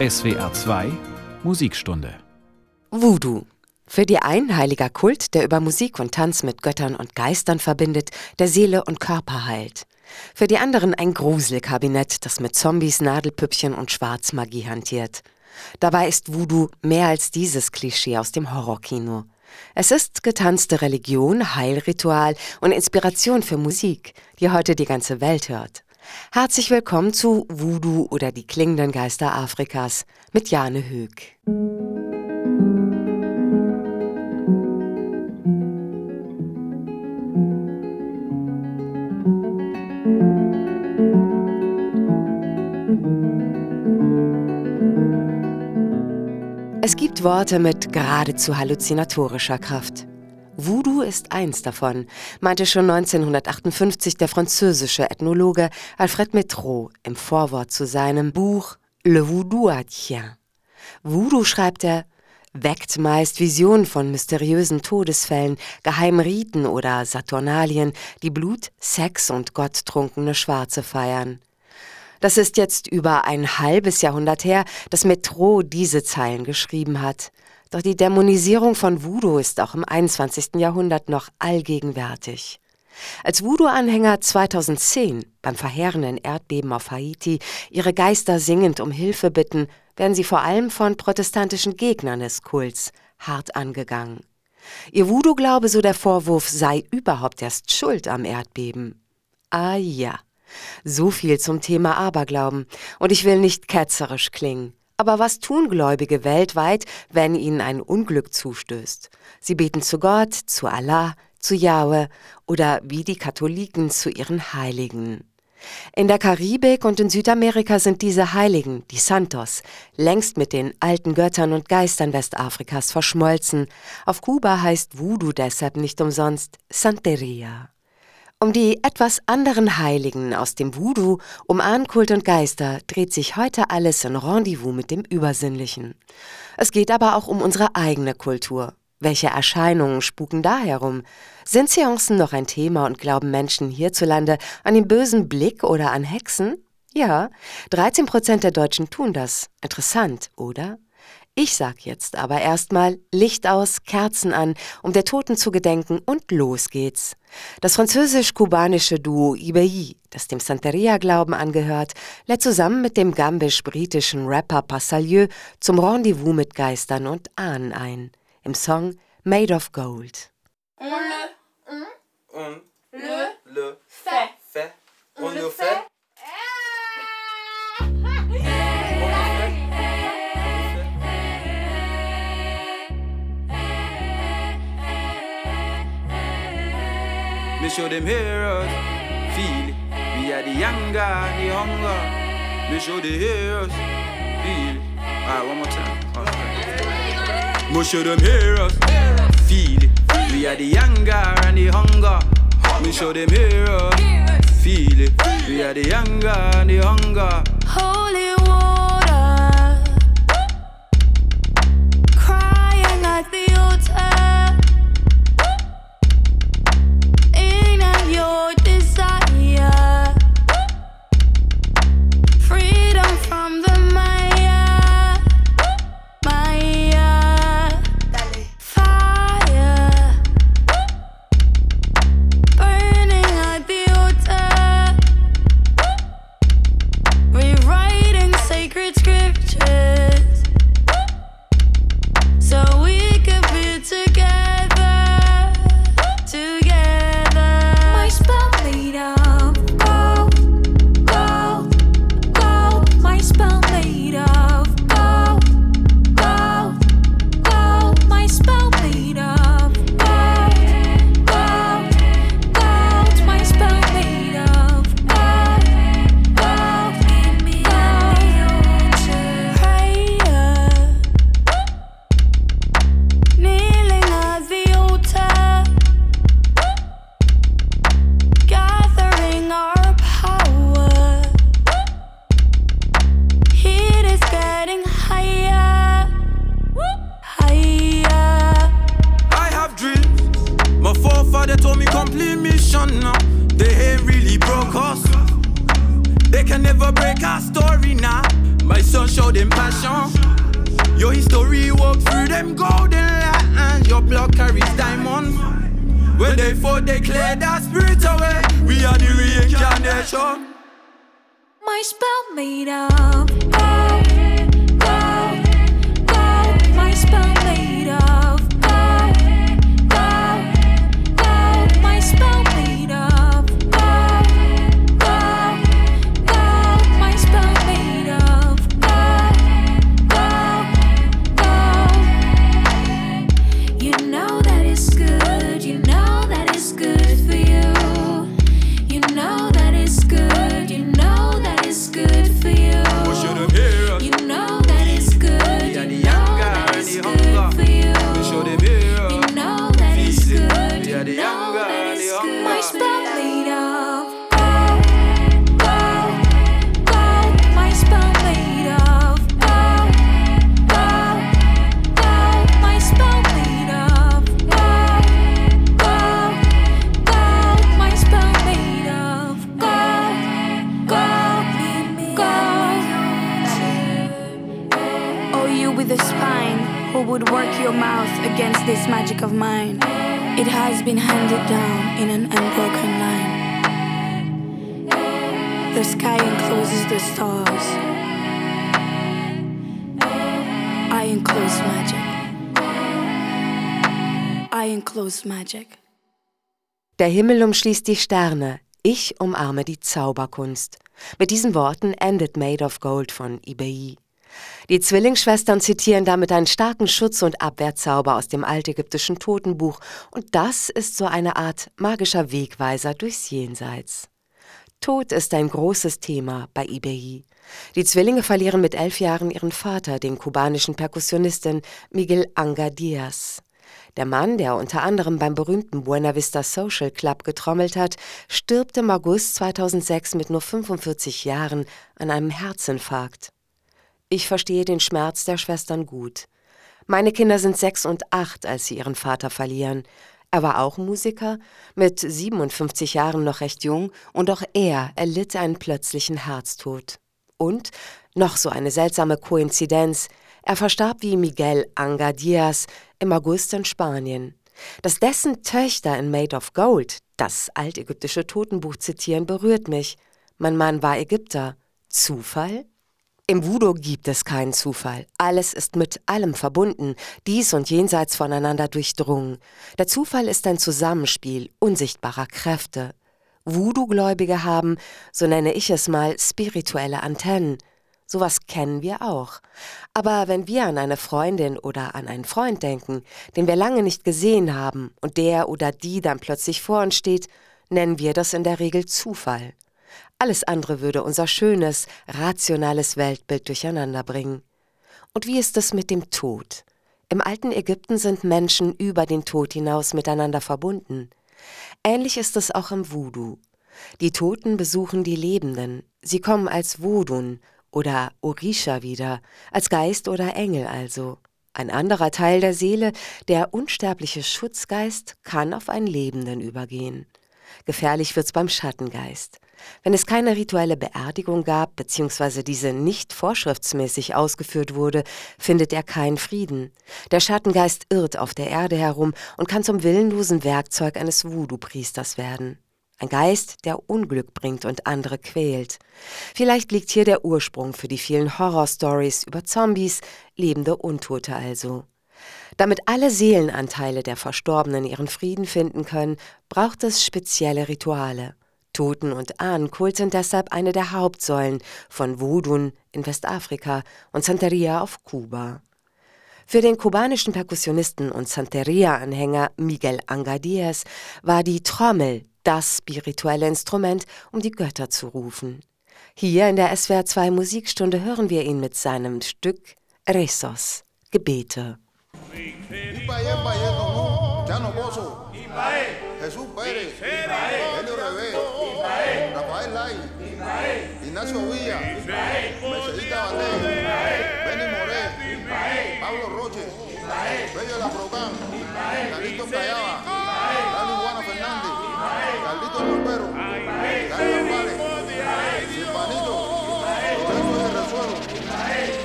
SWR 2 Musikstunde Voodoo. Für die einen heiliger Kult, der über Musik und Tanz mit Göttern und Geistern verbindet, der Seele und Körper heilt. Für die anderen ein Gruselkabinett, das mit Zombies, Nadelpüppchen und Schwarzmagie hantiert. Dabei ist Voodoo mehr als dieses Klischee aus dem Horrorkino. Es ist getanzte Religion, Heilritual und Inspiration für Musik, die heute die ganze Welt hört. Herzlich willkommen zu Voodoo oder die klingenden Geister Afrikas mit Jane Höck. Es gibt Worte mit geradezu halluzinatorischer Kraft. Voodoo ist eins davon, meinte schon 1958 der französische Ethnologe Alfred Métro im Vorwort zu seinem Buch Le Voodoo Haitien. Voodoo, schreibt er, weckt meist Visionen von mysteriösen Todesfällen, geheimen Riten oder Saturnalien, die Blut, Sex und gotttrunkene Schwarze feiern. Das ist jetzt über ein halbes Jahrhundert her, dass Metro diese Zeilen geschrieben hat. Doch die Dämonisierung von Voodoo ist auch im 21. Jahrhundert noch allgegenwärtig. Als Voodoo-Anhänger 2010 beim verheerenden Erdbeben auf Haiti ihre Geister singend um Hilfe bitten, werden sie vor allem von protestantischen Gegnern des Kults hart angegangen. Ihr Voodoo-Glaube, so der Vorwurf, sei überhaupt erst schuld am Erdbeben. Ah ja. So viel zum Thema Aberglauben. Und ich will nicht ketzerisch klingen. Aber was tun Gläubige weltweit, wenn ihnen ein Unglück zustößt? Sie beten zu Gott, zu Allah, zu Yahweh oder wie die Katholiken zu ihren Heiligen. In der Karibik und in Südamerika sind diese Heiligen, die Santos, längst mit den alten Göttern und Geistern Westafrikas verschmolzen. Auf Kuba heißt Voodoo deshalb nicht umsonst Santeria. Um die etwas anderen Heiligen aus dem Voodoo, um Ahnenkult und Geister dreht sich heute alles in Rendezvous mit dem Übersinnlichen. Es geht aber auch um unsere eigene Kultur. Welche Erscheinungen spuken da herum? Sind Seancen noch ein Thema und glauben Menschen hierzulande an den bösen Blick oder an Hexen? Ja, 13 Prozent der Deutschen tun das. Interessant, oder? Ich sag jetzt aber erstmal Licht aus, Kerzen an, um der Toten zu gedenken und los geht's. Das französisch-kubanische Duo Ibai, das dem Santeria-Glauben angehört, lädt zusammen mit dem gambisch-britischen Rapper Passalieu zum Rendezvous mit Geistern und Ahnen ein. Im Song Made of Gold. On le, on, on le, le, fait, fait, on le fait. Me show them heroes, feel it. We are the younger, and the hunger. Me show the heroes, feel it. Alright, one more time. Alright. Me show them heroes, feel it. We are the younger and the hunger. Me show them heroes, feel it. We are the younger and the hunger. Holy they that spirit away. We are the reincarnation. My spell made of gold, gold, gold. My spell against this magic of mine? It has been handed down in an unbroken line. The sky encloses the stars. I enclose magic. I enclose magic. Der Himmel umschließt die Sterne, ich umarme die Zauberkunst. Mit diesen Worten endet Made of Gold von Ibai. Die Zwillingsschwestern zitieren damit einen starken Schutz- und Abwehrzauber aus dem altägyptischen Totenbuch und das ist so eine Art magischer Wegweiser durchs Jenseits. Tod ist ein großes Thema bei Ibai. Die Zwillinge verlieren mit elf Jahren ihren Vater, den kubanischen Perkussionisten Miguel Anga Diaz. Der Mann, der unter anderem beim berühmten Buena Vista Social Club getrommelt hat, stirbt im August 2006 mit nur 45 Jahren an einem Herzinfarkt. Ich verstehe den Schmerz der Schwestern gut. Meine Kinder sind sechs und acht, als sie ihren Vater verlieren. Er war auch Musiker, mit 57 Jahren noch recht jung, und auch er erlitt einen plötzlichen Herztod. Und, noch so eine seltsame Koinzidenz, er verstarb wie Miguel Anga Diaz im August in Spanien. Dass dessen Töchter in Made of Gold das altägyptische Totenbuch zitieren, berührt mich. Mein Mann war Ägypter. Zufall? Im Voodoo gibt es keinen Zufall. Alles ist mit allem verbunden, dies und jenseits voneinander durchdrungen. Der Zufall ist ein Zusammenspiel unsichtbarer Kräfte. Voodoo-Gläubige haben, so nenne ich es mal, spirituelle Antennen. Sowas kennen wir auch. Aber wenn wir an eine Freundin oder an einen Freund denken, den wir lange nicht gesehen haben und der oder die dann plötzlich vor uns steht, nennen wir das in der Regel Zufall. Alles andere würde unser schönes, rationales Weltbild durcheinander bringen. Und wie ist es mit dem Tod? Im alten Ägypten sind Menschen über den Tod hinaus miteinander verbunden. Ähnlich ist es auch im Voodoo. Die Toten besuchen die Lebenden. Sie kommen als Vodun oder Orisha wieder, als Geist oder Engel also. Ein anderer Teil der Seele, der unsterbliche Schutzgeist, kann auf einen Lebenden übergehen. Gefährlich wird's beim Schattengeist. Wenn es keine rituelle Beerdigung gab, beziehungsweise diese nicht vorschriftsmäßig ausgeführt wurde, findet er keinen Frieden. Der Schattengeist irrt auf der Erde herum und kann zum willenlosen Werkzeug eines Voodoo-Priesters werden. Ein Geist, der Unglück bringt und andere quält. Vielleicht liegt hier der Ursprung für die vielen Horrorstories über Zombies, lebende Untote also. Damit alle Seelenanteile der Verstorbenen ihren Frieden finden können, braucht es spezielle Rituale. Toten- und Ahnenkult sind deshalb eine der Hauptsäulen von Vodun in Westafrika und Santeria auf Kuba. Für den kubanischen Perkussionisten und Santeria-Anhänger Miguel Angadias war die Trommel das spirituelle Instrument, um die Götter zu rufen. Hier in der SWR 2 Musikstunde hören wir ihn mit seinem Stück Rezos, Gebete. Jesús Pérez, Ignacio Villa, Mercedita Bandel, Benny Moré, Pablo Roche, Bello de la Procán, Carlito Callaba, Dani Juana Fernández, Carlito Rompero, Carlos Várez, Silvanito, Lorenzo de Resuelo,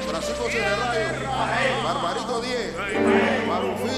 Francisco Cerrayo, Barbarito Diez, Marufín,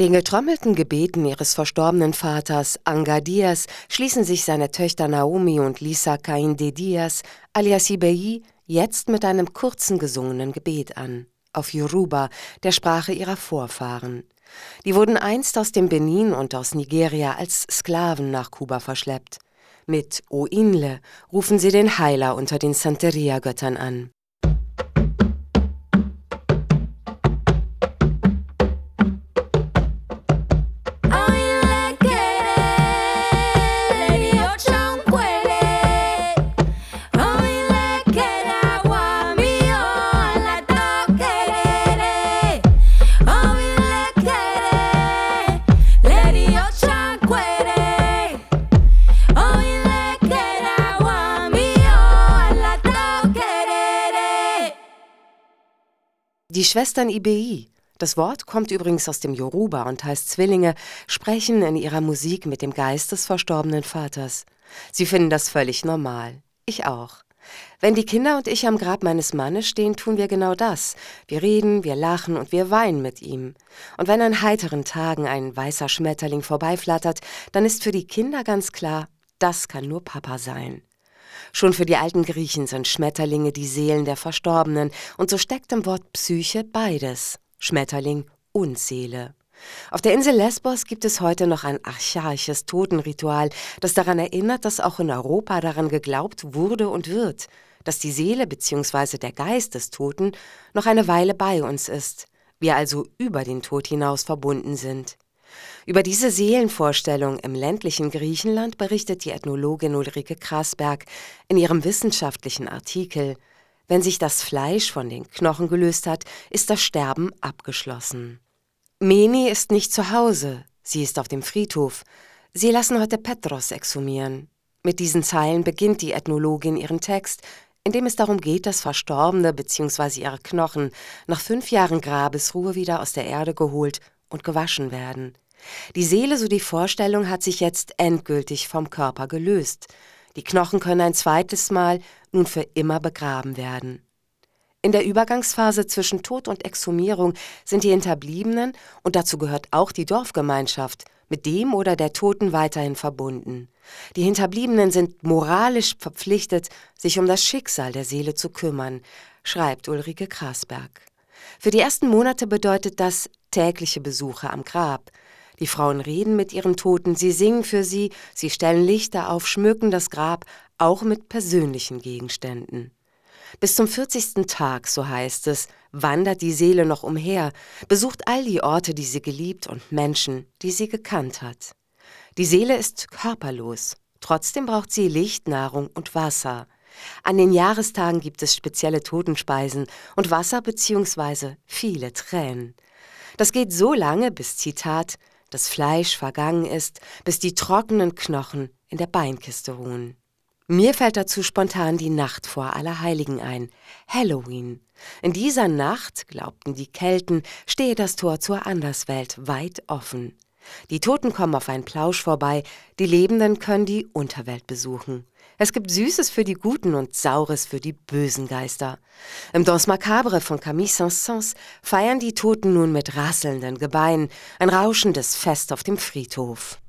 Den getrommelten Gebeten ihres verstorbenen Vaters Anga Diaz, schließen sich seine Töchter Naomi und Lisa Kainde Diaz alias Ibei jetzt mit einem kurzen gesungenen Gebet an, auf Yoruba, der Sprache ihrer Vorfahren. Die wurden einst aus dem Benin und aus Nigeria als Sklaven nach Kuba verschleppt. Mit O Inle rufen sie den Heiler unter den Santeria-Göttern an. Die Schwestern IBI, das Wort kommt übrigens aus dem Yoruba und heißt Zwillinge, sprechen in ihrer Musik mit dem Geist des verstorbenen Vaters. Sie finden das völlig normal. Ich auch. Wenn die Kinder und ich am Grab meines Mannes stehen, tun wir genau das. Wir reden, wir lachen und wir weinen mit ihm. Und wenn an heiteren Tagen ein weißer Schmetterling vorbeiflattert, dann ist für die Kinder ganz klar, das kann nur Papa sein. Schon für die alten Griechen sind Schmetterlinge die Seelen der Verstorbenen, und so steckt im Wort Psyche beides Schmetterling und Seele. Auf der Insel Lesbos gibt es heute noch ein archaisches Totenritual, das daran erinnert, dass auch in Europa daran geglaubt wurde und wird, dass die Seele bzw. der Geist des Toten noch eine Weile bei uns ist, wir also über den Tod hinaus verbunden sind. Über diese Seelenvorstellung im ländlichen Griechenland berichtet die Ethnologin Ulrike Krasberg in ihrem wissenschaftlichen Artikel Wenn sich das Fleisch von den Knochen gelöst hat, ist das Sterben abgeschlossen. Meni ist nicht zu Hause, sie ist auf dem Friedhof. Sie lassen heute Petros exhumieren. Mit diesen Zeilen beginnt die Ethnologin ihren Text, in dem es darum geht, dass Verstorbene bzw. ihre Knochen nach fünf Jahren Grabesruhe wieder aus der Erde geholt und gewaschen werden. Die Seele, so die Vorstellung, hat sich jetzt endgültig vom Körper gelöst. Die Knochen können ein zweites Mal nun für immer begraben werden. In der Übergangsphase zwischen Tod und Exhumierung sind die Hinterbliebenen, und dazu gehört auch die Dorfgemeinschaft, mit dem oder der Toten weiterhin verbunden. Die Hinterbliebenen sind moralisch verpflichtet, sich um das Schicksal der Seele zu kümmern, schreibt Ulrike Krasberg. Für die ersten Monate bedeutet das tägliche Besuche am Grab. Die Frauen reden mit ihren Toten, sie singen für sie, sie stellen Lichter auf, schmücken das Grab, auch mit persönlichen Gegenständen. Bis zum 40. Tag, so heißt es, wandert die Seele noch umher, besucht all die Orte, die sie geliebt und Menschen, die sie gekannt hat. Die Seele ist körperlos, trotzdem braucht sie Licht, Nahrung und Wasser. An den Jahrestagen gibt es spezielle Totenspeisen und Wasser bzw. viele Tränen. Das geht so lange, bis Zitat das Fleisch vergangen ist, bis die trockenen Knochen in der Beinkiste ruhen. Mir fällt dazu spontan die Nacht vor Allerheiligen ein, Halloween. In dieser Nacht, glaubten die Kelten, stehe das Tor zur Anderswelt weit offen. Die Toten kommen auf einen Plausch vorbei, die Lebenden können die Unterwelt besuchen. Es gibt Süßes für die Guten und Saures für die bösen Geister. Im Danse Macabre von Camille Saint-Saëns feiern die Toten nun mit rasselnden Gebeinen ein rauschendes Fest auf dem Friedhof.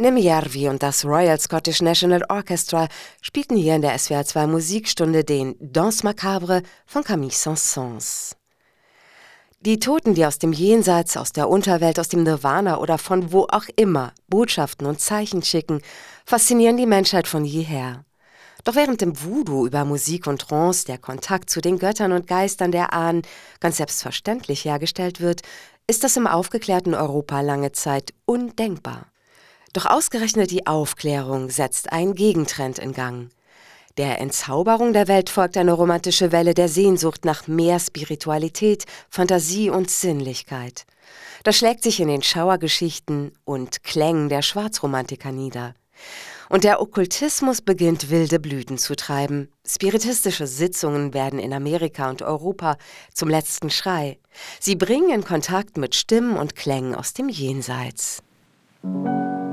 Nimjärvi und das Royal Scottish National Orchestra spielten hier in der SWR 2 Musikstunde den Danse Macabre von Camille Saint-Saëns. Die Toten, die aus dem Jenseits, aus der Unterwelt, aus dem Nirvana oder von wo auch immer Botschaften und Zeichen schicken, faszinieren die Menschheit von jeher. Doch während im Voodoo über Musik und Trance der Kontakt zu den Göttern und Geistern der Ahnen ganz selbstverständlich hergestellt wird, ist das im aufgeklärten Europa lange Zeit undenkbar. Doch ausgerechnet die Aufklärung setzt einen Gegentrend in Gang. Der Entzauberung der Welt folgt eine romantische Welle der Sehnsucht nach mehr Spiritualität, Fantasie und Sinnlichkeit. Das schlägt sich in den Schauergeschichten und Klängen der Schwarzromantiker nieder. Und der Okkultismus beginnt wilde Blüten zu treiben. Spiritistische Sitzungen werden in Amerika und Europa zum letzten Schrei. Sie bringen in Kontakt mit Stimmen und Klängen aus dem Jenseits. Thank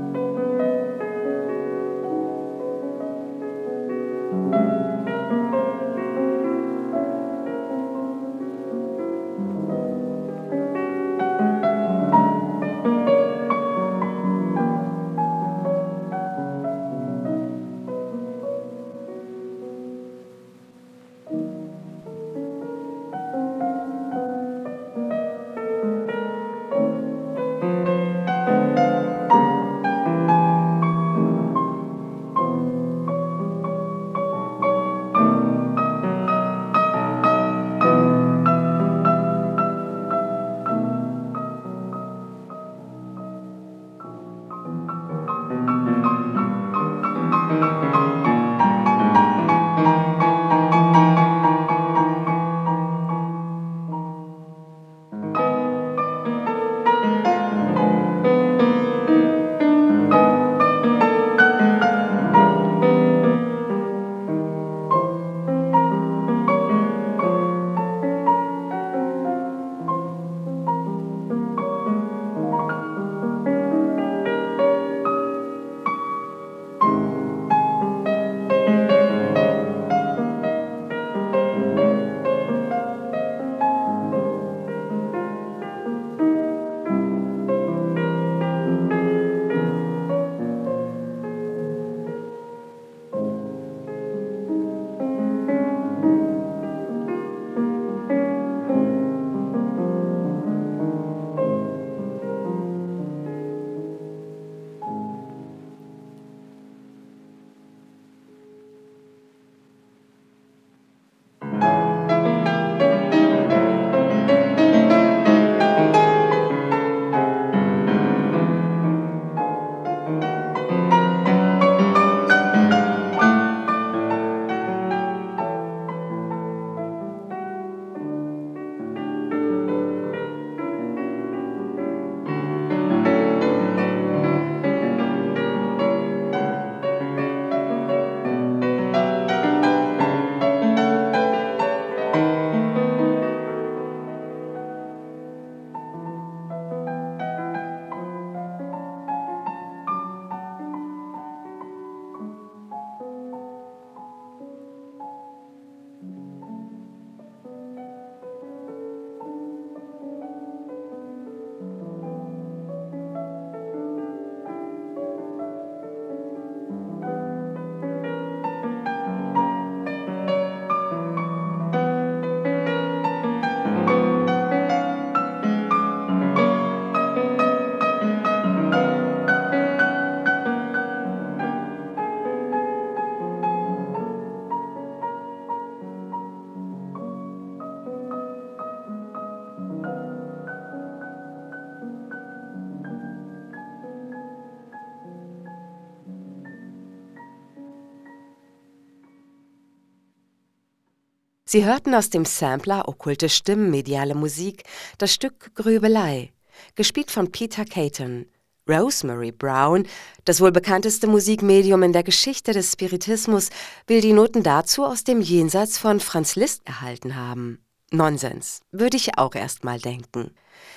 Sie hörten aus dem Sampler Okkulte Stimmen, mediale Musik das Stück Grübelei, gespielt von Peter Caton. Rosemary Brown, das wohl bekannteste Musikmedium in der Geschichte des Spiritismus, will die Noten dazu aus dem Jenseits von Franz Liszt erhalten haben. Nonsens, würde ich auch erst mal denken.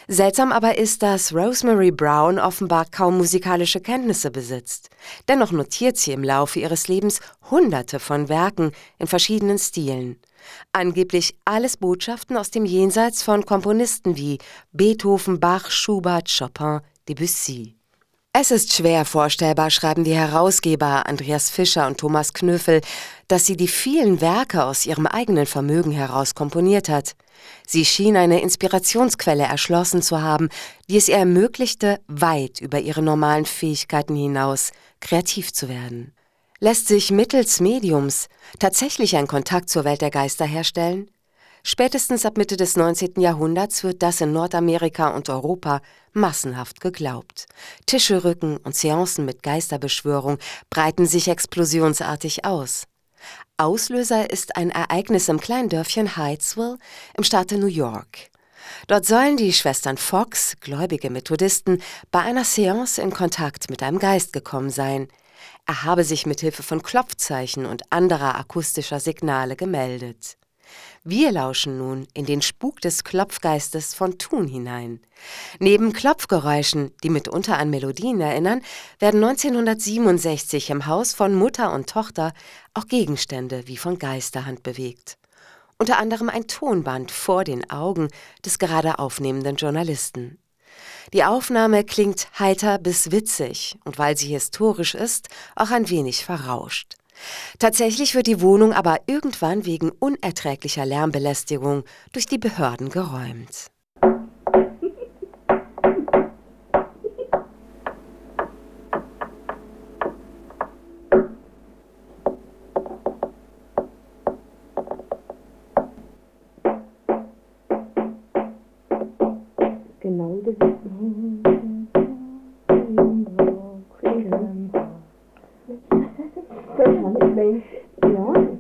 Seltsam aber ist, dass Rosemary Brown offenbar kaum musikalische Kenntnisse besitzt. Dennoch notiert sie im Laufe ihres Lebens Hunderte von Werken in verschiedenen Stilen. Angeblich alles Botschaften aus dem Jenseits von Komponisten wie Beethoven, Bach, Schubert, Chopin, Debussy. Es ist schwer vorstellbar, schreiben die Herausgeber Andreas Fischer und Thomas Knöfel, dass sie die vielen Werke aus ihrem eigenen Vermögen heraus komponiert hat. Sie schien eine Inspirationsquelle erschlossen zu haben, die es ihr ermöglichte, weit über ihre normalen Fähigkeiten hinaus kreativ zu werden. Lässt sich mittels Mediums tatsächlich ein Kontakt zur Welt der Geister herstellen? Spätestens ab Mitte des 19. Jahrhunderts wird das in Nordamerika und Europa massenhaft geglaubt. Tischelrücken und Seancen mit Geisterbeschwörung breiten sich explosionsartig aus. Auslöser ist ein Ereignis im Kleindörfchen Hydesville im Staate New York. Dort sollen die Schwestern Fox, gläubige Methodisten, bei einer Seance in Kontakt mit einem Geist gekommen sein. Er habe sich mit Hilfe von Klopfzeichen und anderer akustischer Signale gemeldet. Wir lauschen nun in den Spuk des Klopfgeistes von Thun hinein. Neben Klopfgeräuschen, die mitunter an Melodien erinnern, werden 1967 im Haus von Mutter und Tochter auch Gegenstände wie von Geisterhand bewegt. Unter anderem ein Tonband vor den Augen des gerade aufnehmenden Journalisten. Die Aufnahme klingt heiter bis witzig und weil sie historisch ist, auch ein wenig verrauscht. Tatsächlich wird die Wohnung aber irgendwann wegen unerträglicher Lärmbelästigung durch die Behörden geräumt. Nicht.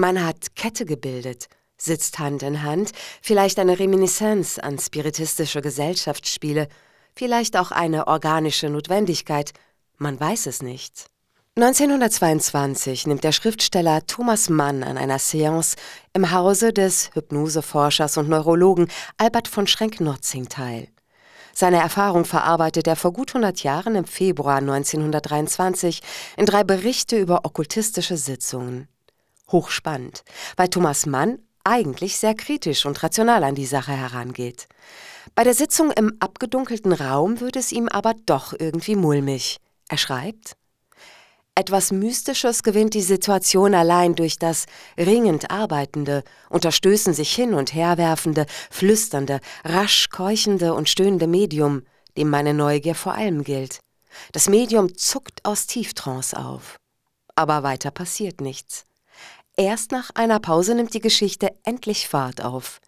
Man hat Kette gebildet, sitzt Hand in Hand, vielleicht eine Reminiszenz an spiritistische Gesellschaftsspiele, vielleicht auch eine organische Notwendigkeit, man weiß es nicht. 1922 nimmt der Schriftsteller Thomas Mann an einer Seance im Hause des Hypnoseforschers und Neurologen Albert von Schrenk-Notzing teil. Seine Erfahrung verarbeitet er vor gut 100 Jahren im Februar 1923 in drei Berichte über okkultistische Sitzungen. Hochspannend, weil Thomas Mann eigentlich sehr kritisch und rational an die Sache herangeht. Bei der Sitzung im abgedunkelten Raum wird es ihm aber doch irgendwie mulmig. Er schreibt, etwas Mystisches gewinnt die Situation allein durch das ringend arbeitende, unter Stößen sich hin und her werfende, flüsternde, rasch keuchende und stöhnende Medium, dem meine Neugier vor allem gilt. Das Medium zuckt aus Tieftrance auf. Aber weiter passiert nichts. Erst nach einer Pause nimmt die Geschichte endlich Fahrt auf.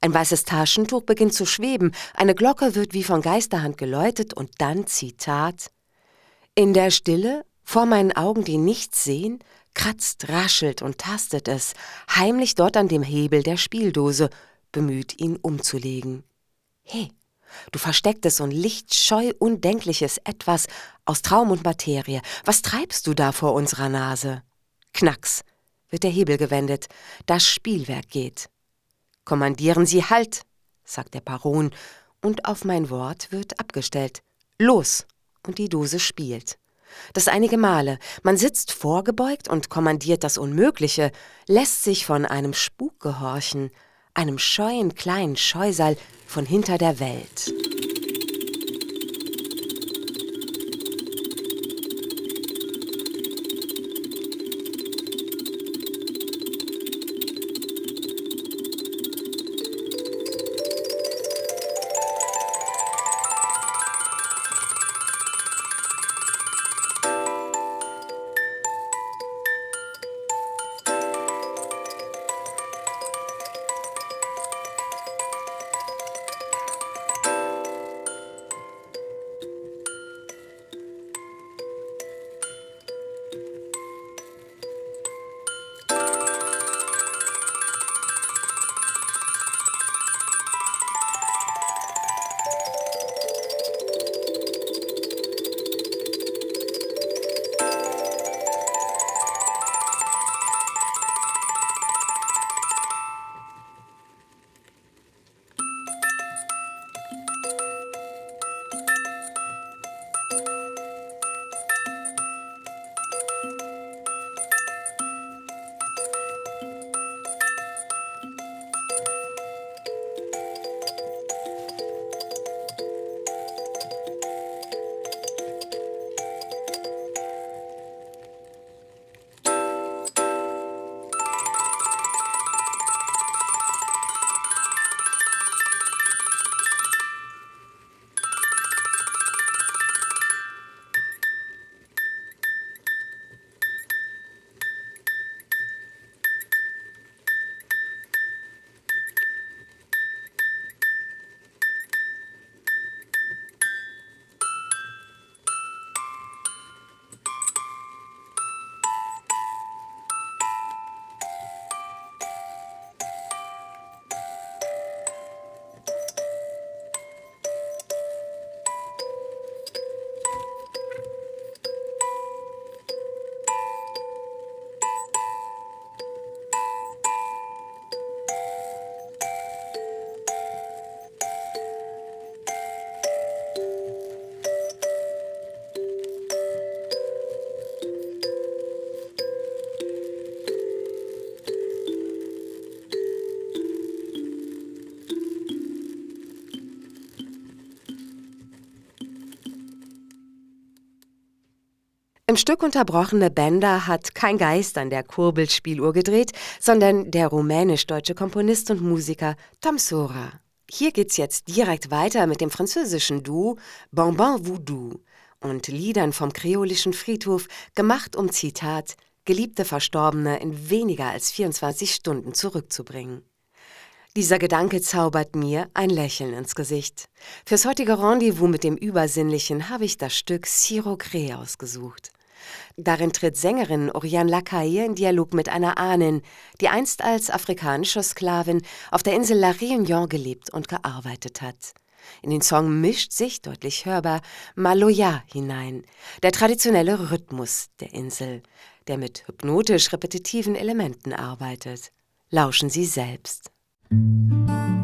Ein weißes Taschentuch beginnt zu schweben, eine Glocke wird wie von Geisterhand geläutet und dann, Zitat, in der Stille, vor meinen Augen, die nichts sehen, kratzt, raschelt und tastet es, heimlich dort an dem Hebel der Spieldose, bemüht ihn umzulegen. He, du verstecktes und lichtscheu undenkliches Etwas aus Traum und Materie, was treibst du da vor unserer Nase? Knacks, wird der Hebel gewendet, das Spielwerk geht. Kommandieren Sie Halt, sagt der Baron, und auf mein Wort wird abgestellt. Los! Und die Dose spielt. Das einige Male. Man sitzt vorgebeugt und kommandiert das Unmögliche, lässt sich von einem Spuk gehorchen, einem scheuen kleinen Scheusal von hinter der Welt. Im Stück unterbrochene Bender hat kein Geist an der Kurbelspieluhr gedreht, sondern der rumänisch-deutsche Komponist und Musiker Tom Sora. Hier geht's jetzt direkt weiter mit dem französischen Duo Bonbon Voodoo und Liedern vom kreolischen Friedhof, gemacht um Zitat geliebte Verstorbene in weniger als 24 Stunden zurückzubringen. Dieser Gedanke zaubert mir ein Lächeln ins Gesicht. Fürs heutige Rendezvous mit dem Übersinnlichen habe ich das Stück Siro Cree ausgesucht. Darin tritt Sängerin Oriane Lacaille in Dialog mit einer Ahnin, die einst als afrikanische Sklavin auf der Insel La Réunion gelebt und gearbeitet hat. In den Song mischt sich, deutlich hörbar, Maloya hinein, der traditionelle Rhythmus der Insel, der mit hypnotisch repetitiven Elementen arbeitet. Lauschen Sie selbst. Les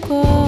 go.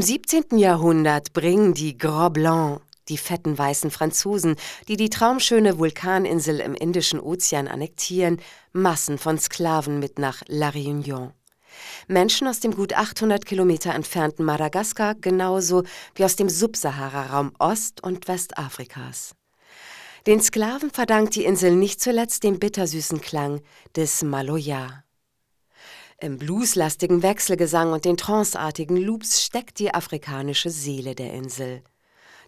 Im 17. Jahrhundert bringen die Gros Blancs, die fetten weißen Franzosen, die die traumschöne Vulkaninsel im Indischen Ozean annektieren, Massen von Sklaven mit nach La Réunion. Menschen aus dem gut 800 Kilometer entfernten Madagaskar genauso wie aus dem Subsahara-Raum Ost- und Westafrikas. Den Sklaven verdankt die Insel nicht zuletzt den bittersüßen Klang des Maloya. Im blueslastigen Wechselgesang und den tranceartigen Loops steckt die afrikanische Seele der Insel.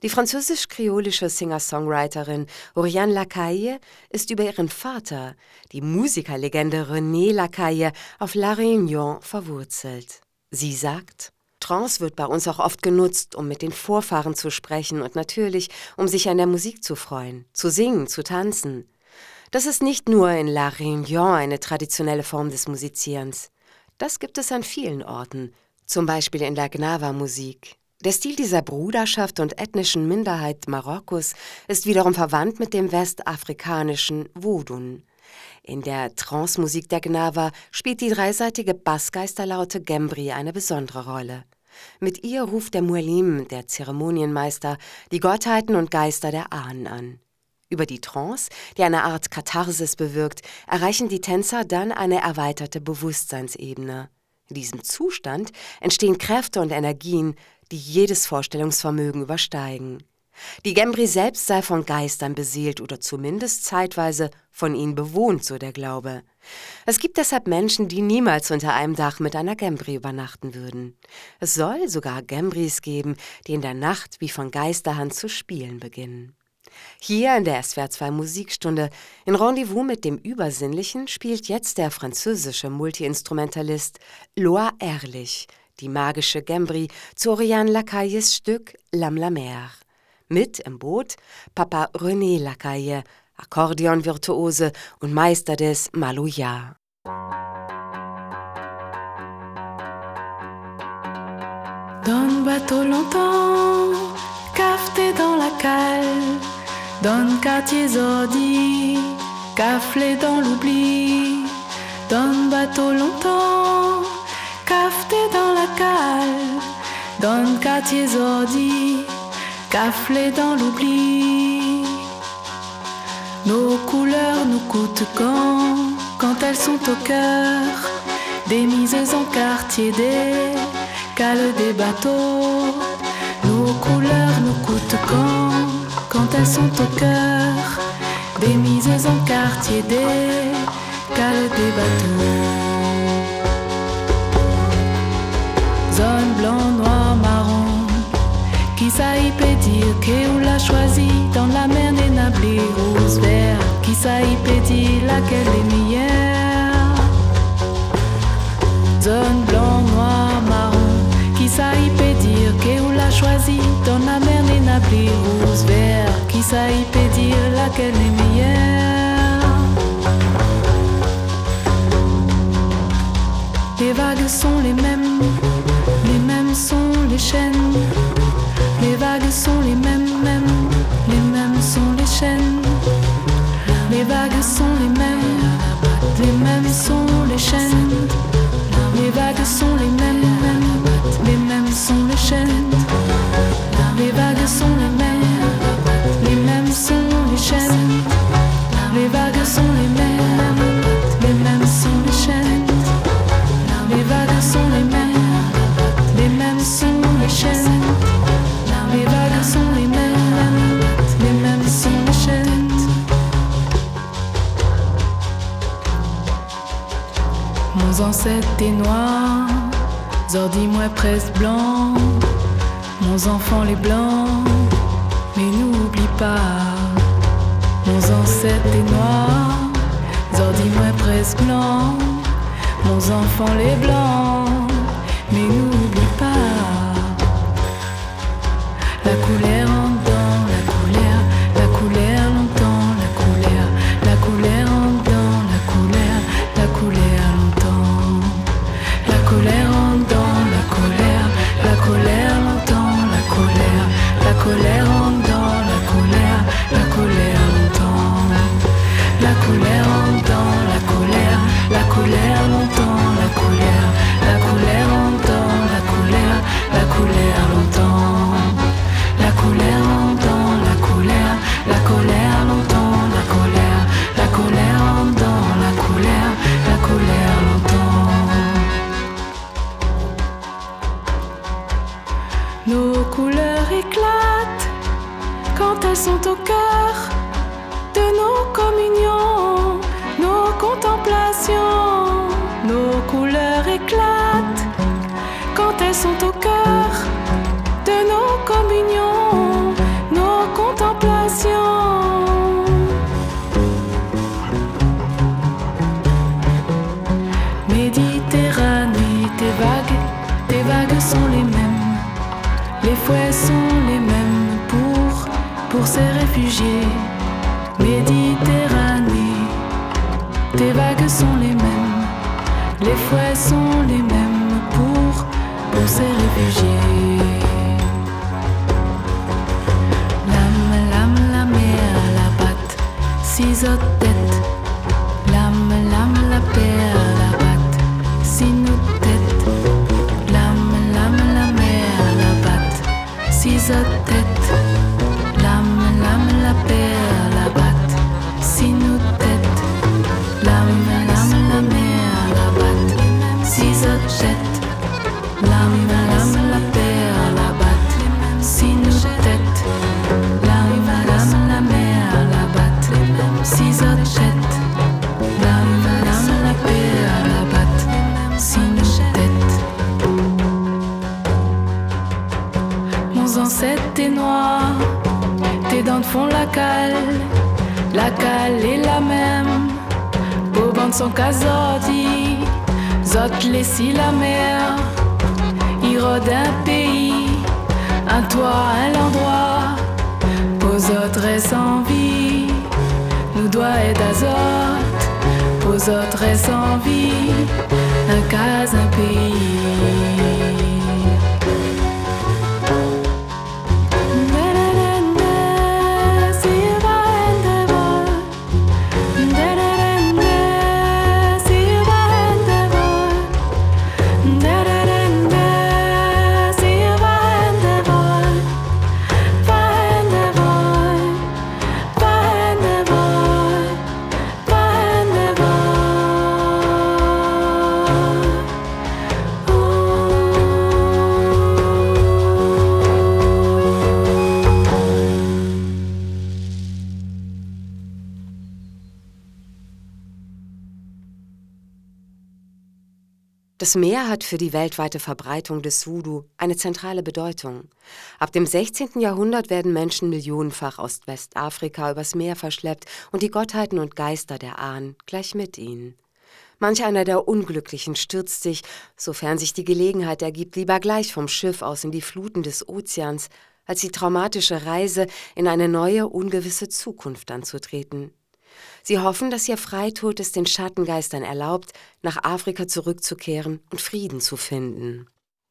Die französisch-kreolische Singer-Songwriterin Oriane Lacaille ist über ihren Vater, die Musikerlegende René Lacaille, auf La Réunion verwurzelt. Sie sagt, Trance wird bei uns auch oft genutzt, um mit den Vorfahren zu sprechen und natürlich, um sich an der Musik zu freuen, zu singen, zu tanzen. Das ist nicht nur in La Réunion eine traditionelle Form des Musizierens. Das gibt es an vielen Orten, zum Beispiel in der Gnawa-Musik. Der Stil dieser Bruderschaft und ethnischen Minderheit Marokkos ist wiederum verwandt mit dem westafrikanischen Wodun. In der Trance-Musik der Gnawa spielt die dreiseitige Bassgeisterlaute Gembri eine besondere Rolle. Mit ihr ruft der Muelim, der Zeremonienmeister, die Gottheiten und Geister der Ahnen an. Über die Trance, die eine Art Katharsis bewirkt, erreichen die Tänzer dann eine erweiterte Bewusstseinsebene. In diesem Zustand entstehen Kräfte und Energien, die jedes Vorstellungsvermögen übersteigen. Die Gembri selbst sei von Geistern beseelt oder zumindest zeitweise von ihnen bewohnt, so der Glaube. Es gibt deshalb Menschen, die niemals unter einem Dach mit einer Gembri übernachten würden. Es soll sogar Gembris geben, die in der Nacht wie von Geisterhand zu spielen beginnen. Hier in der SWR 2 Musikstunde in Rendezvous mit dem Übersinnlichen spielt jetzt der französische Multiinstrumentalist Loa Ehrlich die magische Gembri zu Oriane Lacailles Stück L'Âme la Mer. Mit im Boot Papa René Lacaille, Akkordeonvirtuose und Meister des Maloya. Donne bateau longtemps, cafeté dans la cale. Donne quartiers ordi, caflé dans l'oubli. Donne bateau longtemps, cafeté dans la cale. Donne quartiers ordi, caflé dans l'oubli. Nos couleurs nous coûtent quand, quand elles sont au cœur. Des mises en quartier, des cales des bateaux. Nos couleurs nous coûtent quand, quand elles sont au cœur. Des mises en quartier, des cales des bateaux. Zone blanc, noir, marron. Qui peut dire que ou l'a choisi dans la mer des nablés rose vert Qui peut dire laquelle est meilleure? Zone blanc, noir, peut dire que ou l'a choisi dans la mer des nablés rose vert Qui ça y peut dire laquelle est meilleure? Les vagues sont les mêmes, les mêmes sont les chaînes. Les vagues sont les mêmes, mêmes, les mêmes sont les chaînes. Les vagues sont les mêmes, les mêmes sont les chaînes. Les vagues sont les mêmes, mêmes, les mêmes sont les chaînes. Les vagues sont les mêmes, les mêmes sont les chaînes. Les vagues sont les mêmes, presse blanc, mon enfants les blancs, mais n'oublie pas, mon ancêtres les noirs, ordi moins presse blanc, mon enfants les blancs. Das Meer hat für die weltweite Verbreitung des Voodoo eine zentrale Bedeutung. Ab dem 16. Jahrhundert werden Menschen millionenfach aus Westafrika übers Meer verschleppt und die Gottheiten und Geister der Ahnen gleich mit ihnen. Manch einer der Unglücklichen stürzt sich, sofern sich die Gelegenheit ergibt, lieber gleich vom Schiff aus in die Fluten des Ozeans, als die traumatische Reise in eine neue, ungewisse Zukunft anzutreten. Sie hoffen, dass ihr Freitod es den Schattengeistern erlaubt, nach Afrika zurückzukehren und Frieden zu finden.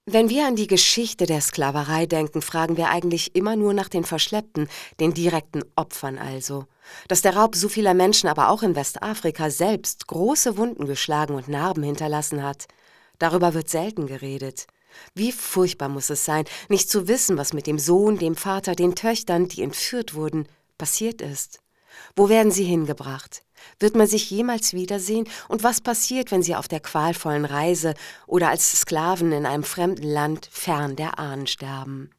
Wenn wir an die Geschichte der Sklaverei denken, fragen wir eigentlich immer nur nach den Verschleppten, den direkten Opfern also. Dass der Raub so vieler Menschen aber auch in Westafrika selbst große Wunden geschlagen und Narben hinterlassen hat, darüber wird selten geredet. Wie furchtbar muss es sein, nicht zu wissen, was mit dem Sohn, dem Vater, den Töchtern, die entführt wurden, passiert ist. Wo werden sie hingebracht? Wird man sich jemals wiedersehen? Und was passiert, wenn sie auf der qualvollen Reise oder als Sklaven in einem fremden Land fern der Ahnen sterben?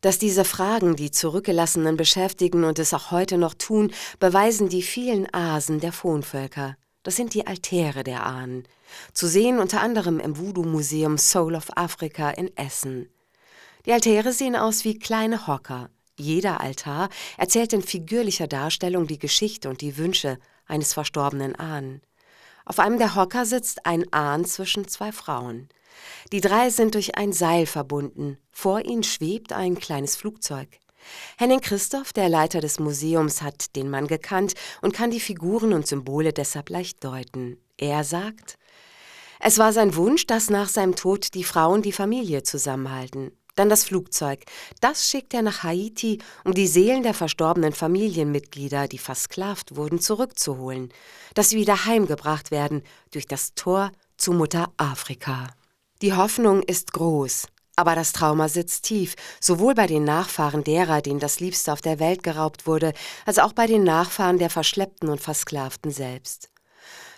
Dass diese Fragen die Zurückgelassenen beschäftigen und es auch heute noch tun, beweisen die vielen Asen der Fonvölker. Das sind die Altäre der Ahnen. Zu sehen unter anderem im Voodoo-Museum Soul of Africa in Essen. Die Altäre sehen aus wie kleine Hocker. Jeder Altar erzählt in figürlicher Darstellung die Geschichte und die Wünsche eines verstorbenen Ahnen. Auf einem der Hocker sitzt ein Ahn zwischen zwei Frauen. Die drei sind durch ein Seil verbunden. Vor ihnen schwebt ein kleines Flugzeug. Henning Christoph, der Leiter des Museums, hat den Mann gekannt und kann die Figuren und Symbole deshalb leicht deuten. Er sagt, es war sein Wunsch, dass nach seinem Tod die Frauen die Familie zusammenhalten. Dann das Flugzeug. Das schickt er nach Haiti, um die Seelen der verstorbenen Familienmitglieder, die versklavt wurden, zurückzuholen, dass sie wieder heimgebracht werden durch das Tor zu Mutter Afrika. Die Hoffnung ist groß, aber das Trauma sitzt tief, sowohl bei den Nachfahren derer, denen das Liebste auf der Welt geraubt wurde, als auch bei den Nachfahren der Verschleppten und Versklavten selbst.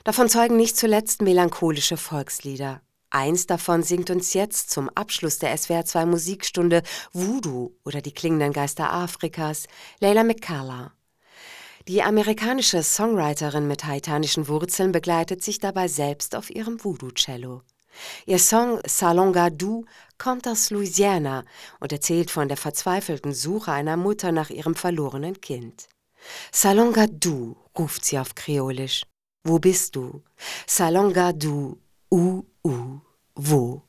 Davon zeugen nicht zuletzt melancholische Volkslieder. Eins davon singt uns jetzt zum Abschluss der SWR2 Musikstunde Voodoo oder die klingenden Geister Afrikas, Leila McCullough. Die amerikanische Songwriterin mit haitanischen Wurzeln begleitet sich dabei selbst auf ihrem Voodoo-Cello. Ihr Song Salonga Du kommt aus Louisiana und erzählt von der verzweifelten Suche einer Mutter nach ihrem verlorenen Kind. Salonga Du, ruft sie auf Kreolisch. Wo bist du? Salonga Du, u, u, wo?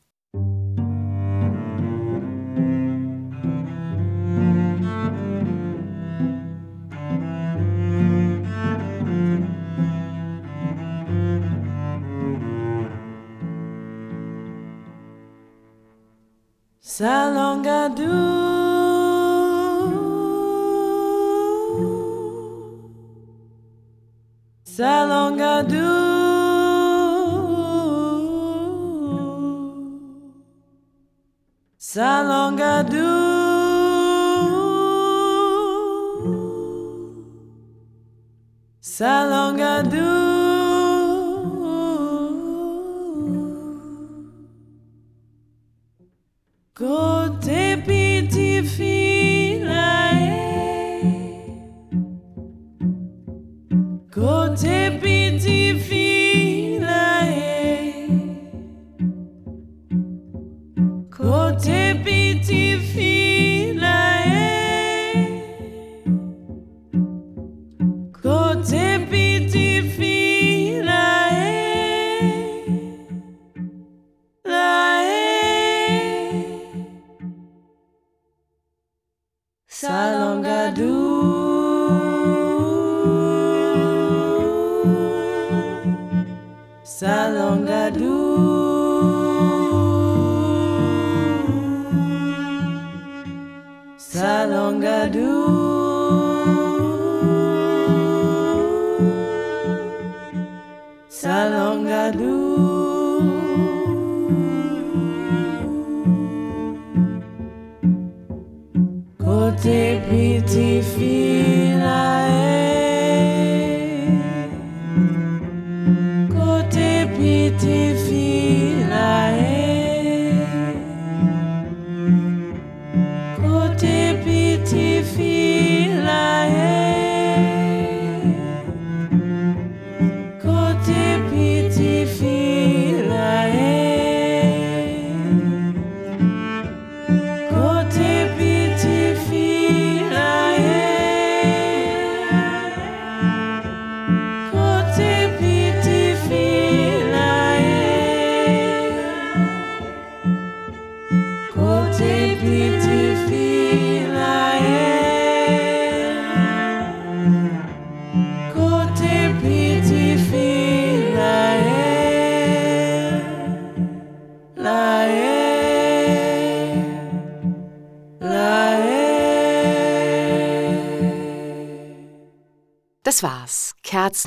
Salongadoo,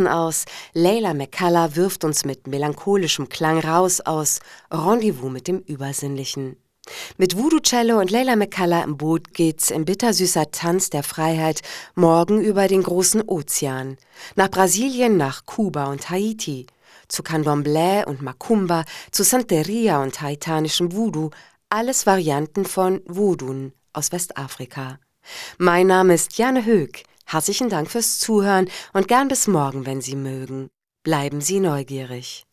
Kerzen aus. Leila McCullough wirft uns mit melancholischem Klang raus aus Rendezvous mit dem Übersinnlichen. Mit Voodoo Cello und Leila McCullough im Boot geht's im bittersüßer Tanz der Freiheit morgen über den großen Ozean. Nach Brasilien, nach Kuba und Haiti. Zu Candomblé und Macumba, zu Santeria und haitanischem Voodoo. Alles Varianten von Vodun aus Westafrika. Mein Name ist Jane Höck. Herzlichen Dank fürs Zuhören und gern bis morgen, wenn Sie mögen. Bleiben Sie neugierig.